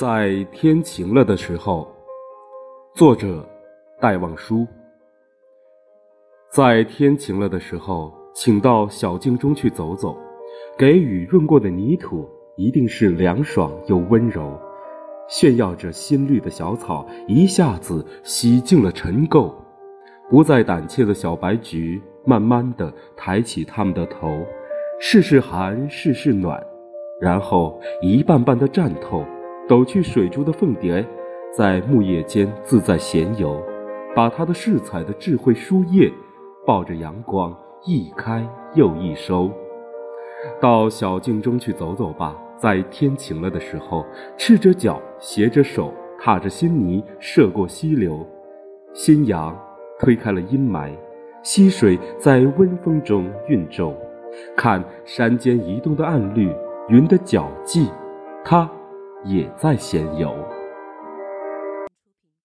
在天晴了的时候，作者戴望舒。在天晴了的时候，请到小径中去走走，给雨润过的泥土一定是凉爽又温柔，炫耀着新绿的小草一下子洗净了尘垢，不再胆怯的小白菊慢慢的抬起它们的头，试试寒，试试暖，然后一瓣瓣的绽透。抖去水珠的凤蝶，在木叶间自在闲游，把它的饰彩的智慧书页，抱着阳光一开又一收。到小径中去走走吧，在天晴了的时候，赤着脚，携着手，踏着新泥，涉过溪流。新阳推开了阴霾，溪水在温风中运皱，看山间移动的暗绿，云的脚迹，它。也在闲游。